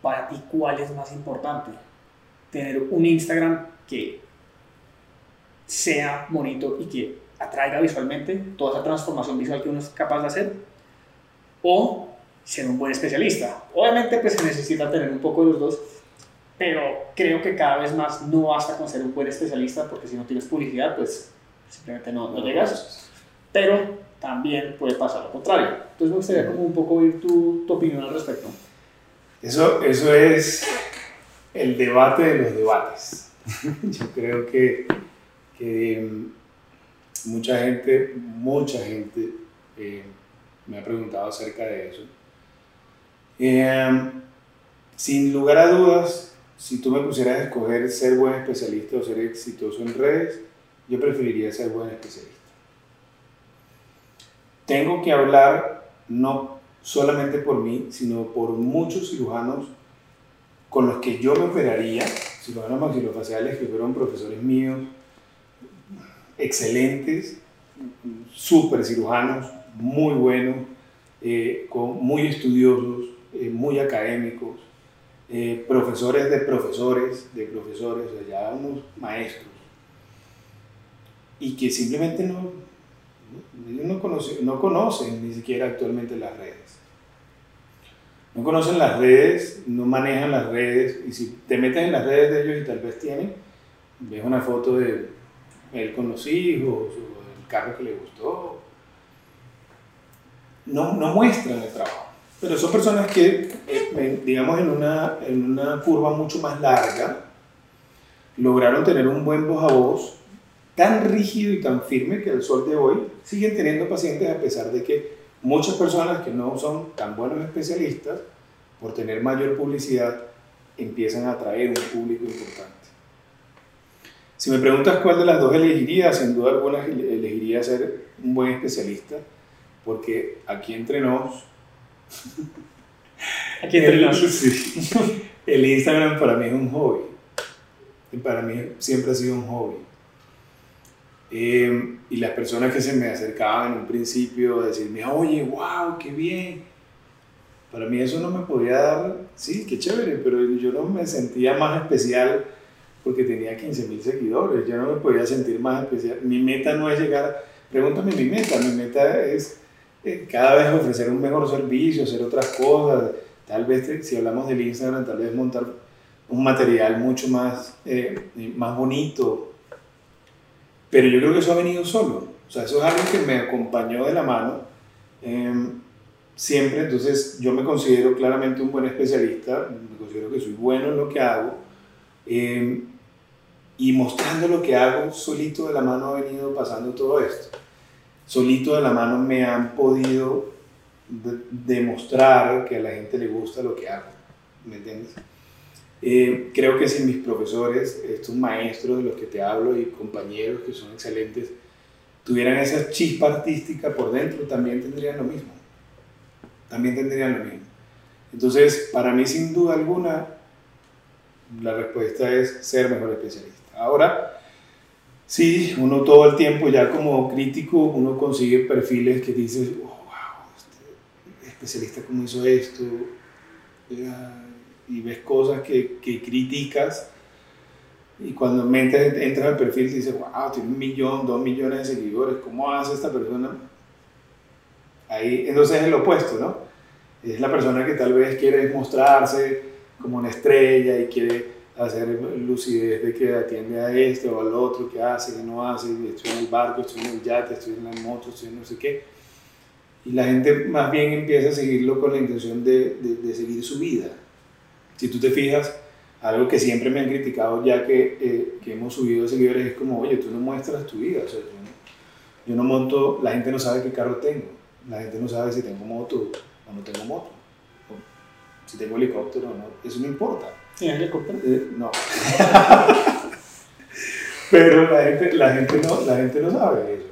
para ti, ¿cuál es más importante? Tener un Instagram que sea bonito y que atraiga visualmente toda esa transformación visual que uno es capaz de hacer, o ser un buen especialista. Obviamente, pues se necesita tener un poco de los dos, pero creo que cada vez más no basta con ser un buen especialista, porque si no tienes publicidad, pues simplemente no, no llegas. Pero también puede pasar lo contrario. Entonces me gustaría como un poco oír tu, tu opinión al respecto. Eso, eso es el debate de los debates. Yo creo que, que mm, mucha gente, mucha gente eh, me ha preguntado acerca de eso. Eh, sin lugar a dudas, si tú me pusieras a escoger ser buen especialista o ser exitoso en redes, yo preferiría ser buen especialista tengo que hablar no solamente por mí, sino por muchos cirujanos con los que yo me operaría, cirujanos maxilofaciales que fueron profesores míos, excelentes, súper cirujanos, muy buenos, eh, muy estudiosos, eh, muy académicos, eh, profesores de profesores, de profesores, o sea, unos maestros, y que simplemente no, no, conocen, no conocen ni siquiera actualmente las redes. No conocen las redes, no manejan las redes, y si te metes en las redes de ellos y tal vez tienen, ves una foto de él con los hijos, o el carro que le gustó, no, no muestran el trabajo. Pero son personas que, eh, digamos, en una, en una curva mucho más larga, lograron tener un buen voz a voz tan rígido y tan firme que al sol de hoy siguen teniendo pacientes a pesar de que muchas personas que no son tan buenos especialistas, por tener mayor publicidad, empiezan a atraer un público importante. Si me preguntas cuál de las dos elegiría, sin duda alguna elegiría ser un buen especialista, porque aquí entre nos... Aquí entre el, nos. sí, el Instagram para mí es un hobby. Y para mí siempre ha sido un hobby. Eh, y las personas que se me acercaban en un principio a decirme, oye, wow, qué bien. Para mí eso no me podía dar, sí, qué chévere, pero yo no me sentía más especial porque tenía 15 mil seguidores. Yo no me podía sentir más especial. Mi meta no es llegar, pregúntame mi meta, mi meta es eh, cada vez ofrecer un mejor servicio, hacer otras cosas. Tal vez, si hablamos del Instagram, tal vez montar un material mucho más, eh, más bonito, pero yo creo que eso ha venido solo. O sea, eso es algo que me acompañó de la mano eh, siempre. Entonces, yo me considero claramente un buen especialista, me considero que soy bueno en lo que hago. Eh, y mostrando lo que hago, solito de la mano ha venido pasando todo esto. Solito de la mano me han podido de demostrar que a la gente le gusta lo que hago. ¿Me entiendes? Eh, creo que si mis profesores, estos maestros de los que te hablo y compañeros que son excelentes, tuvieran esa chispa artística por dentro, también tendrían lo mismo. También tendrían lo mismo. Entonces, para mí, sin duda alguna, la respuesta es ser mejor especialista. Ahora, sí, uno todo el tiempo ya como crítico, uno consigue perfiles que dices, oh, wow, este especialista cómo hizo esto, y ves cosas que, que criticas y cuando metes, entras al perfil y dices, wow, tiene un millón, dos millones de seguidores, ¿cómo hace esta persona? Ahí, entonces es el opuesto, ¿no? Es la persona que tal vez quiere mostrarse como una estrella y quiere hacer lucidez de que atiende a este o al otro, que hace, que no hace, estoy en el barco, estoy en el yate, estoy en la moto, estoy en no sé qué. Y la gente más bien empieza a seguirlo con la intención de, de, de seguir su vida si tú te fijas, algo que siempre me han criticado ya que, eh, que hemos subido seguidores es como, oye, tú no muestras tu vida. O sea, yo, no, monto, la gente no sabe qué carro tengo, la gente no sabe si tengo moto o no tengo moto, si tengo helicóptero o no, eso no importa. ¿Tienes helicóptero? Eh, no. Pero la gente, la, gente no, la gente no sabe eso.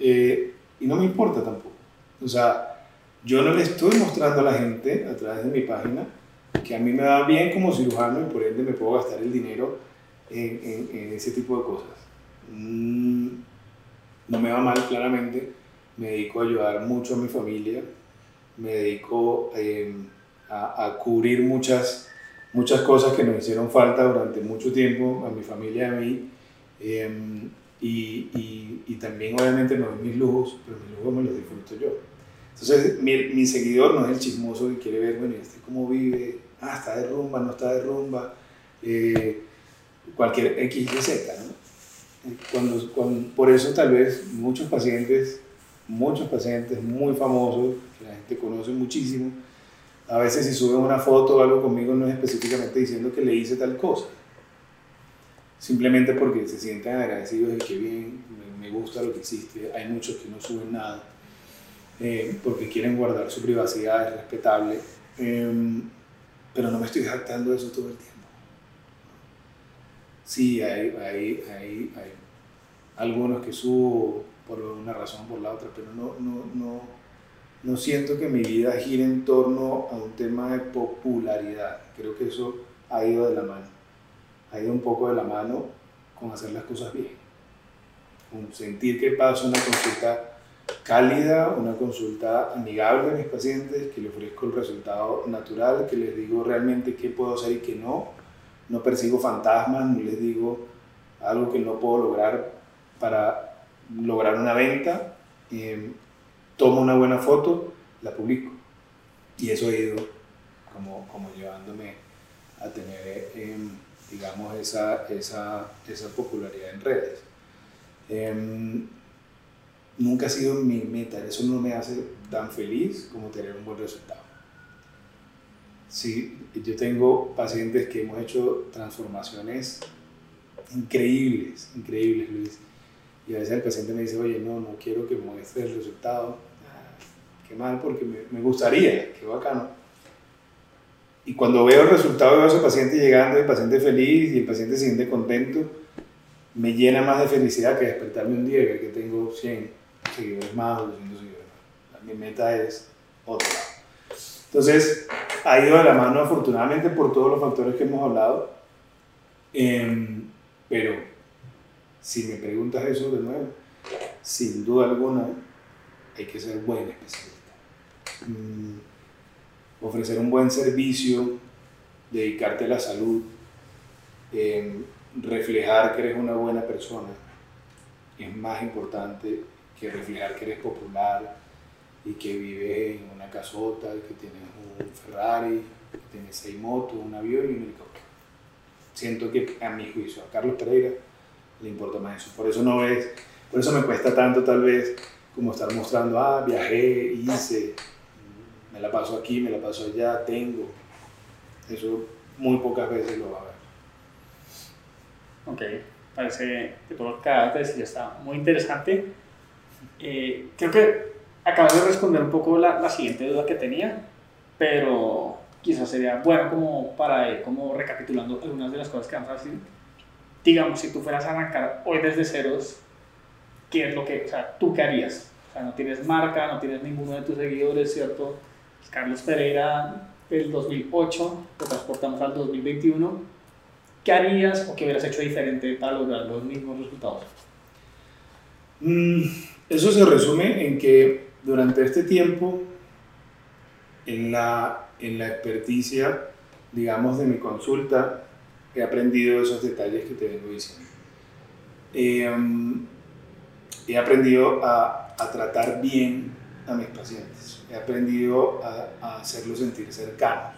Eh, y no me importa tampoco. O sea, yo no le estoy mostrando a la gente a través de mi página que a mí me va bien como cirujano y por ende me puedo gastar el dinero en, en, ese tipo de cosas. Mm, no me va mal, claramente. Me dedico a ayudar mucho a mi familia. Me dedico em, a, a, cubrir muchas, muchas cosas que nos hicieron falta durante mucho tiempo a mi familia y a mí. Eh, y, y, y, también obviamente no doy mis lujos, pero mis lujos me los disfruto yo. Entonces mi, seguidor no es el chismoso que quiere ver, bueno, este cómo vive, ah, está de rumba, no está de rumba, eh, cualquier X y Z, ¿no? Cuando, cuando, por eso tal vez muchos pacientes, muchos pacientes muy famosos, que la gente conoce muchísimo, a veces si suben una foto o algo conmigo no es específicamente diciendo que le hice tal cosa, simplemente porque se sienten agradecidos de que bien, me, gusta lo que hiciste, hay muchos que no suben nada, eh, porque quieren guardar su privacidad, es respetable. Eh, pero no me estoy jactando de eso todo el tiempo. Sí, hay, hay, hay, hay algunos que subo por una razón por la otra, pero no, no, no, no siento que mi vida gire en torno a un tema de popularidad. Creo que eso ha ido de la mano. Ha ido un poco de la mano con hacer las cosas bien. sentir que paso una consulta cálida, una consulta amigable a mis pacientes, que les ofrezco el resultado natural, que les digo realmente qué puedo hacer y qué no. No persigo fantasmas, ni les digo algo que no puedo lograr para lograr una venta. Eh, tomo una buena foto, la publico. Y eso ha ido como, como llevándome a tener, em, digamos, esa, esa, esa, popularidad en redes. Em, nunca ha sido mi meta, eso no me hace tan feliz como tener un buen resultado. Sí, yo tengo pacientes que hemos hecho transformaciones increíbles, increíbles, Luis. Y a veces el paciente me dice, oye, no, no quiero que muestre el resultado. Ah, qué mal, porque me, gustaría, qué bacano. Y cuando veo el resultado, veo a ese paciente llegando, el paciente feliz y el paciente se siente contento, me llena más de felicidad que despertarme un día que tengo 100 seguidores más o 200 seguidores más. Mi meta es otro Entonces, ha ido de la mano afortunadamente por todos los factores que hemos hablado. Em, pero si me preguntas eso de nuevo, sin duda alguna hay que ser buen especialista. Mm, ofrecer un buen servicio, dedicarte a la salud, em, reflejar que eres una buena persona es más importante que reflejar que eres popular y que vives en una casota, que tienes un Ferrari, que tienes seis motos, un avión y un helicóptero. Siento que a mi juicio, a Carlos Pereira le importa más eso. Por eso no ves, por eso me cuesta tanto tal vez como estar mostrando, ah, viajé, hice, me la paso aquí, me la paso allá, tengo. Eso muy pocas veces lo va a ver. Ok, parece que todo lo que acabas de decir está muy interesante. Eh, creo que acabas de responder un poco la, la, siguiente duda que tenía, pero quizás sería bueno como para ir como recapitulando algunas de las cosas que vamos a decir. Digamos, si tú fueras a arrancar hoy desde ceros, ¿qué es lo que, o sea, tú qué harías? O sea, no tienes marca, no tienes ninguno de tus seguidores, ¿cierto? Carlos Pereira del 2008, lo transportamos al 2021. ¿Qué harías o qué hubieras hecho diferente para lograr los mismos resultados? Mm, eso se resume en que durante este tiempo, en la, en la experticia, digamos, de mi consulta, he aprendido esos detalles que te vengo diciendo. Em, he aprendido a, a, tratar bien a mis pacientes. He aprendido a, a hacerlos sentir cercanos.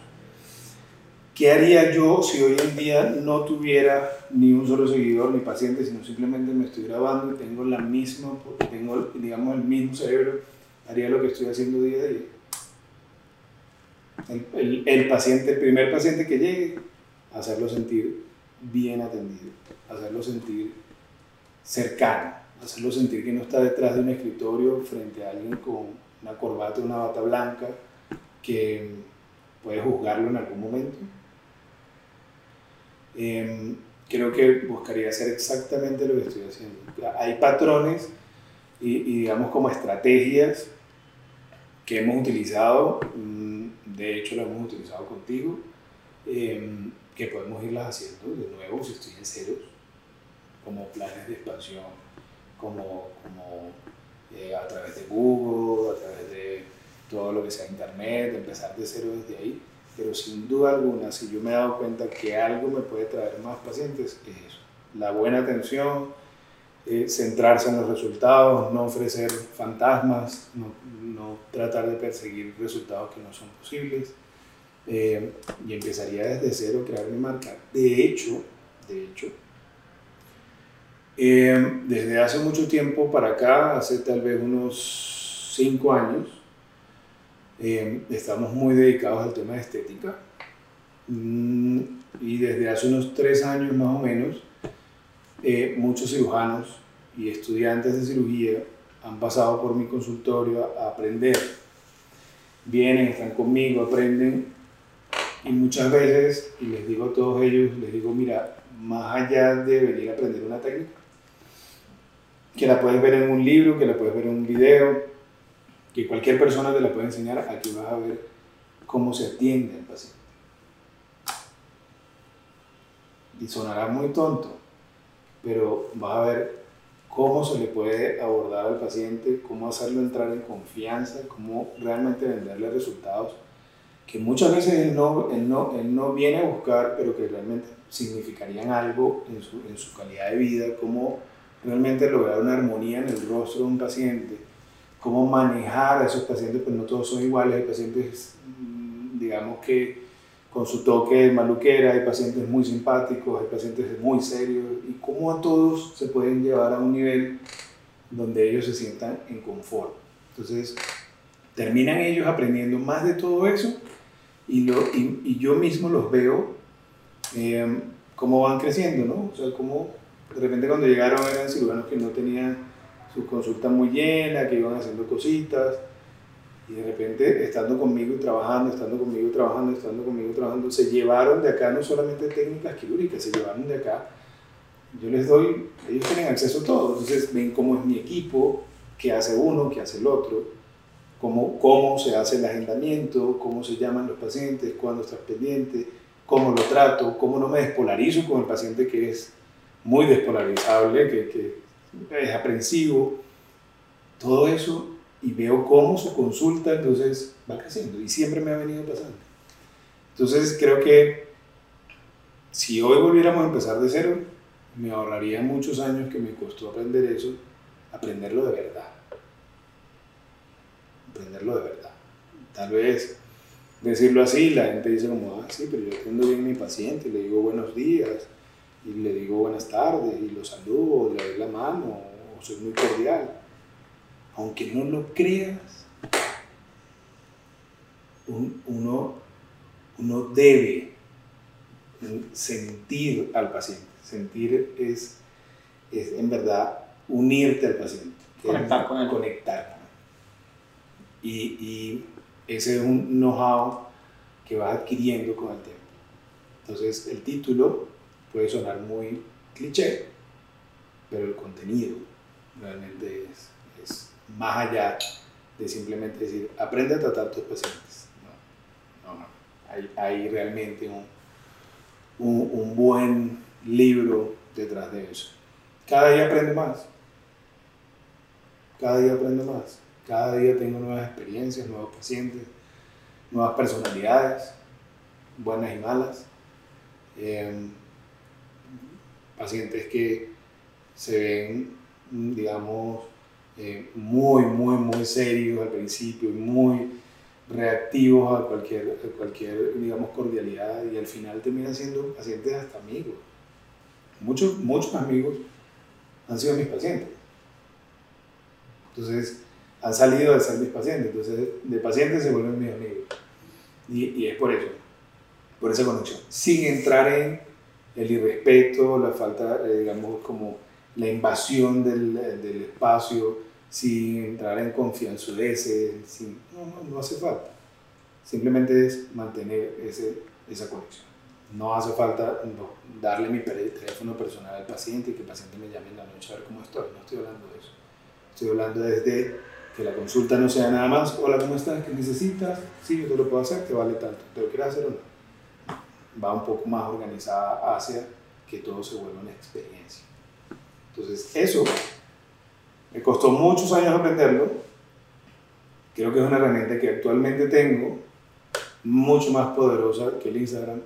¿Qué haría yo si hoy en día no tuviera ni un solo seguidor ni paciente, sino simplemente me estoy grabando y tengo la misma, tengo digamos el mismo cerebro, haría lo que estoy haciendo día a día? El, paciente, el primer paciente que llegue, hacerlo sentir bien atendido, hacerlo sentir cercano, hacerlo sentir que no está detrás de un escritorio frente a alguien con una corbata, una bata blanca, que puede juzgarlo en algún momento Em, creo que buscaría hacer exactamente lo que estoy haciendo. Hay patrones y, digamos como estrategias que hemos utilizado, mm, de hecho lo hemos utilizado contigo, em, que podemos irlas haciendo de nuevo si estoy en ceros, como planes de expansión, como, como eh, a través de Google, a través de todo lo que sea Internet, empezar de cero desde ahí pero sin duda alguna, si yo me he dado cuenta que algo me puede traer más pacientes, es eso. La buena atención, eh, centrarse en los resultados, no ofrecer fantasmas, no, no, tratar de perseguir resultados que no son posibles. Eh, y empezaría desde cero crear mi marca. De hecho, de hecho, eh, desde hace mucho tiempo para acá, hace tal vez unos cinco años, eh, estamos muy dedicados al tema de estética mm, y desde hace unos tres años más o menos eh, muchos cirujanos y estudiantes de cirugía han pasado por mi consultorio a, aprender. Vienen, están conmigo, aprenden y muchas veces, y les digo a todos ellos, les digo, mira, más allá de venir a aprender una técnica, que la puedes ver en un libro, que la puedes ver en un video, que cualquier persona te la puede enseñar, aquí vas a ver cómo se atiende al paciente. Y sonará muy tonto, pero vas a ver cómo se le puede abordar al paciente, cómo hacerlo entrar en confianza, cómo realmente venderle resultados que muchas veces él no, él no, él no viene a buscar, pero que realmente significarían algo en su, en su calidad de vida, cómo realmente lograr una armonía en el rostro de un paciente, cómo manejar a esos pacientes, pues no todos son iguales, hay pacientes, mm, digamos que con su toque de maluquera, hay pacientes muy simpáticos, hay pacientes muy serios, y cómo a todos se pueden llevar a un nivel donde ellos se sientan en confort. Entonces, terminan ellos aprendiendo más de todo eso y, lo, y, yo mismo los veo eh, cómo van creciendo, ¿no? O sea, cómo de repente cuando llegaron eran cirujanos que no tenían su consulta muy llena, que iban haciendo cositas, y de repente estando conmigo y trabajando, estando conmigo y trabajando, estando conmigo y trabajando, se llevaron de acá no solamente técnicas quirúrgicas, se llevaron de acá, yo les doy, ellos tienen acceso a todo, entonces ven cómo es mi equipo, qué hace uno, qué hace el otro, cómo, cómo se hace el agendamiento, cómo se llaman los pacientes, cuándo estás pendiente, cómo lo trato, cómo no me despolarizo con el paciente que es muy despolarizable, que, que es aprensivo, todo eso y veo cómo su consulta entonces va creciendo y siempre me ha venido pasando. Entonces creo que si hoy volviéramos a empezar de cero, me ahorraría muchos años que me costó aprender eso, aprenderlo de verdad. Aprenderlo de verdad. Tal vez decirlo así, la gente dice como, ah, sí, pero yo atiendo bien a mi paciente, le digo buenos días, y le digo buenas tardes, y lo saludo, le doy la mano, o soy muy cordial aunque no lo creas, uno, uno debe sentir al paciente. Sentir es, es en verdad unirte al paciente. Conectar con él. Conectar Y, y ese es un know-how que vas adquiriendo con el tiempo. Entonces el título puede sonar muy cliché, pero el contenido realmente es más allá de simplemente decir, aprende a tratar a tus pacientes. No, no, no. Hay, hay realmente un, un, buen libro detrás de eso. Cada día aprendo más. Cada día aprendo más. Cada día tengo nuevas experiencias, nuevos pacientes, nuevas personalidades, buenas y malas. Em, pacientes que se ven, digamos, eh, muy, muy, muy serios al principio muy reactivos a cualquier, cualquier, digamos, cordialidad y al final terminan siendo pacientes hasta amigos. Muchos, muchos amigos han sido mis pacientes. Entonces, han salido de ser mis pacientes. Entonces, de pacientes se vuelven mis amigos. Y, y es por eso, por esa conexión. Sin entrar en el irrespeto, la falta, eh, digamos, como la invasión del, del espacio, sin entrar en confianza sin, no, no, no hace falta. Simplemente es mantener ese, esa conexión. No hace falta darle mi teléfono personal al paciente y que el paciente me llame en la noche a ver cómo estoy. No estoy hablando de eso. Estoy hablando desde que la consulta no sea nada más, hola, ¿cómo estás? ¿Qué necesitas? Sí, yo te lo puedo hacer, te vale tanto. ¿Te lo quieres hacer o no? Va un poco más organizada hacia que todo se vuelva una experiencia. Entonces, eso me costó muchos años aprenderlo. Creo que es una herramienta que actualmente tengo mucho más poderosa que el Instagram,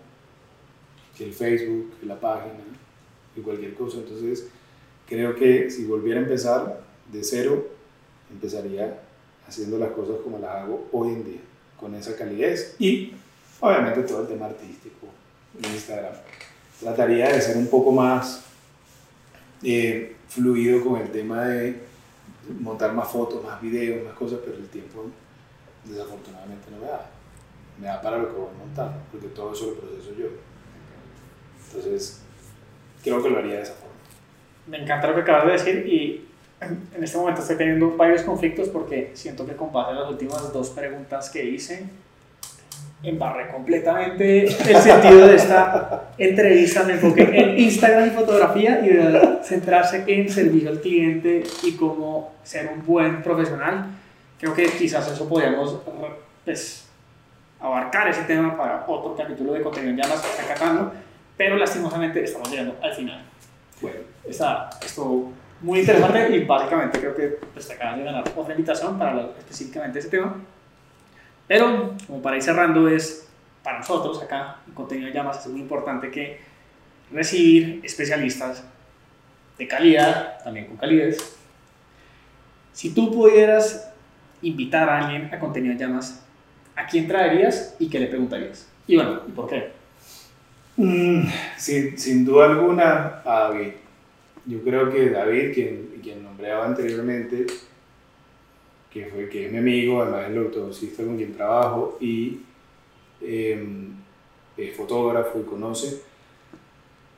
que el Facebook, que la página, que cualquier cosa. Entonces, creo que si volviera a empezar de cero, empezaría haciendo las cosas como las hago hoy en día, con esa calidez y obviamente todo el tema artístico en Instagram. Trataría de ser un poco más eh, fluido con el tema de montar más fotos, más videos, más cosas, pero el tiempo desafortunadamente no me da. Me da para lo que voy montando, porque todo eso lo proceso yo. Entonces, creo que lo haría de esa forma. Me encanta lo que acabas de decir y en este momento estoy teniendo varios conflictos porque siento que con las últimas dos preguntas que hice, embarré completamente el sentido de esta entrevista. Me enfoqué en Instagram y fotografía y de centrarse en servicio al cliente y cómo ser un buen profesional. Creo que quizás eso podríamos pues, abarcar ese tema para otro capítulo de contenido ya más acatando, pero lastimosamente estamos llegando al final. Bueno. Está, estuvo muy interesante y básicamente creo que pues, te acabas de ganar otra invitación para hablar específicamente de ese tema. Pero, como para ir cerrando, es para nosotros acá en Contenido de Llamas es muy importante que recibir especialistas de calidad, también con calidez. Si tú pudieras invitar a alguien a Contenido de Llamas, ¿a quién traerías y qué le preguntarías? Y bueno, ¿y por qué? Mm, sin, sin, duda alguna, a David. Yo creo que David, quien, quien nombreaba anteriormente, que, fue, que es mi amigo, además es el ortodoxista con quien trabajo y em, es fotógrafo y conoce.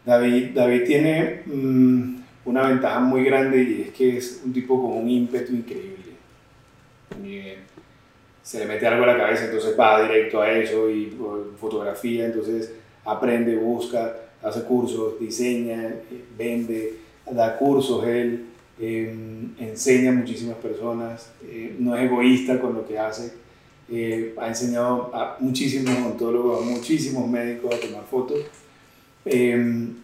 David, David tiene mm, una ventaja muy grande y es que es un tipo con un ímpetu increíble. se le mete algo a la cabeza, entonces va directo a eso y fotografía, entonces aprende, busca, hace cursos, diseña, vende, da cursos él, em, enseña a muchísimas personas, eh, no es egoísta con lo que hace, eh, ha enseñado a muchísimos odontólogos, a muchísimos médicos a tomar fotos. Em,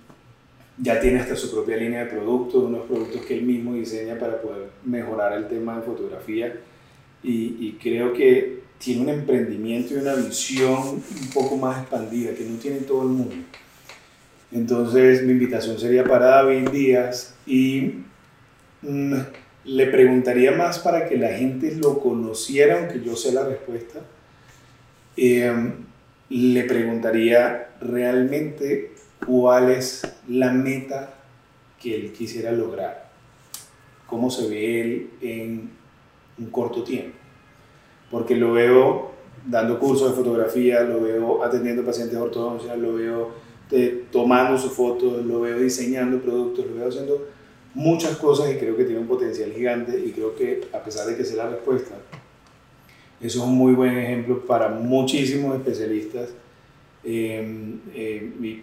ya tiene hasta su propia línea de productos, unos productos que él mismo diseña para poder mejorar el tema de fotografía y, y creo que tiene un emprendimiento y una visión un poco más expandida que no tiene todo el mundo. Entonces mi invitación sería para David Díaz y le preguntaría más para que la gente lo conociera, aunque yo sé la respuesta. Em, le preguntaría realmente cuál es la meta que él quisiera lograr, cómo se ve él en un corto tiempo porque lo veo dando cursos de fotografía, lo veo atendiendo pacientes de ortodoncia, lo veo eh, tomando sus fotos, lo veo diseñando productos, lo veo haciendo muchas cosas y creo que tiene un potencial gigante y creo que a pesar de que sea la respuesta, eso es un muy buen ejemplo para muchísimos especialistas em, y,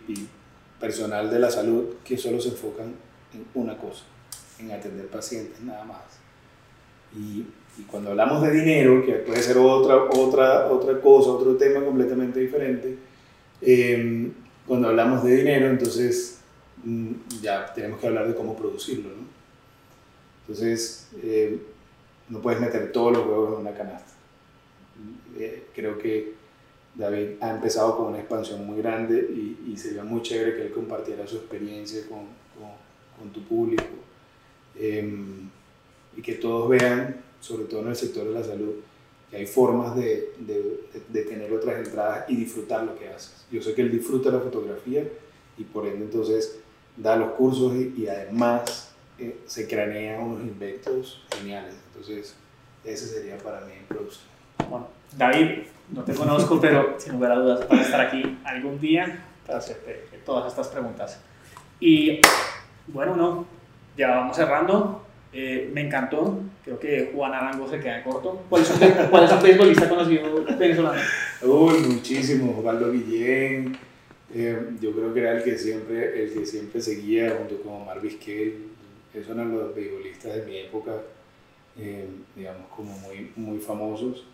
personal de la salud que solo se enfocan en una cosa, en atender pacientes nada más. Y cuando hablamos de dinero, que puede ser otra, otra, otra cosa, otro tema completamente diferente, em, cuando hablamos de dinero, entonces ya tenemos que hablar de cómo producirlo. ¿no? Entonces, em, no puedes meter todos los huevos en una canasta. Eh, creo que David ha empezado con una expansión muy grande y, y, sería muy chévere que él compartiera su experiencia con, con, con tu público em, y que todos vean sobre todo en el sector de la salud, que hay formas de, de, de, tener otras entradas y disfrutar lo que haces. Yo sé que él disfruta la fotografía y por ende entonces da los cursos y, además eh, se cranea unos inventos geniales. Entonces ese sería para mí el producto. Bueno, David, no te conozco, pero sin lugar a dudas para estar aquí algún día para hacerte todas estas preguntas. Y bueno, no, ya vamos cerrando. Eh, me encantó. Creo que Juan Arango se queda corto. ¿Cuál es un, cuál es un beisbolista conocido venezolano? Uy, muchísimo. Osvaldo Guillén. Eh, yo creo que era el que siempre, el que siempre seguía junto con Omar Vizquel. Esos eran los beisbolistas de mi época, eh, digamos, como muy, muy famosos.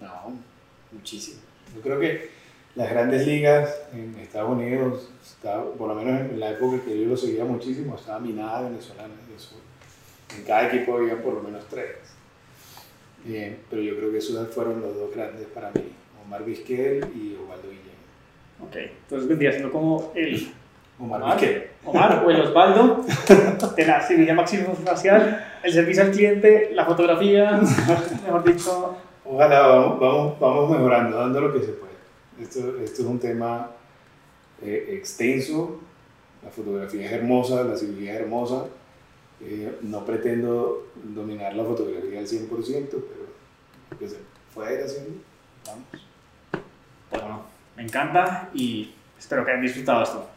no, muchísimo. Yo creo que las grandes ligas en Estados Unidos, por lo menos en la época que yo lo seguía muchísimo, estaba minada venezolana. En cada equipo había por lo menos tres. Bien, pero yo creo que esos fueron los dos grandes para mí, Omar Vizquel y Osvaldo Guillén. Ok, entonces vendría siendo como el Omar, Omar. Omar o el Osvaldo de la cirugía facial, el servicio al cliente, la fotografía, mejor dicho. Ojalá, vamos, vamos, vamos mejorando, dando lo que se puede. Esto, esto es un tema eh, extenso, la fotografía es hermosa, la cirugía es hermosa. Eh, no pretendo dominar la fotografía al 100%, pero que se pueda ir haciendo, vamos. Bueno, me encanta y espero que hayan disfrutado esto.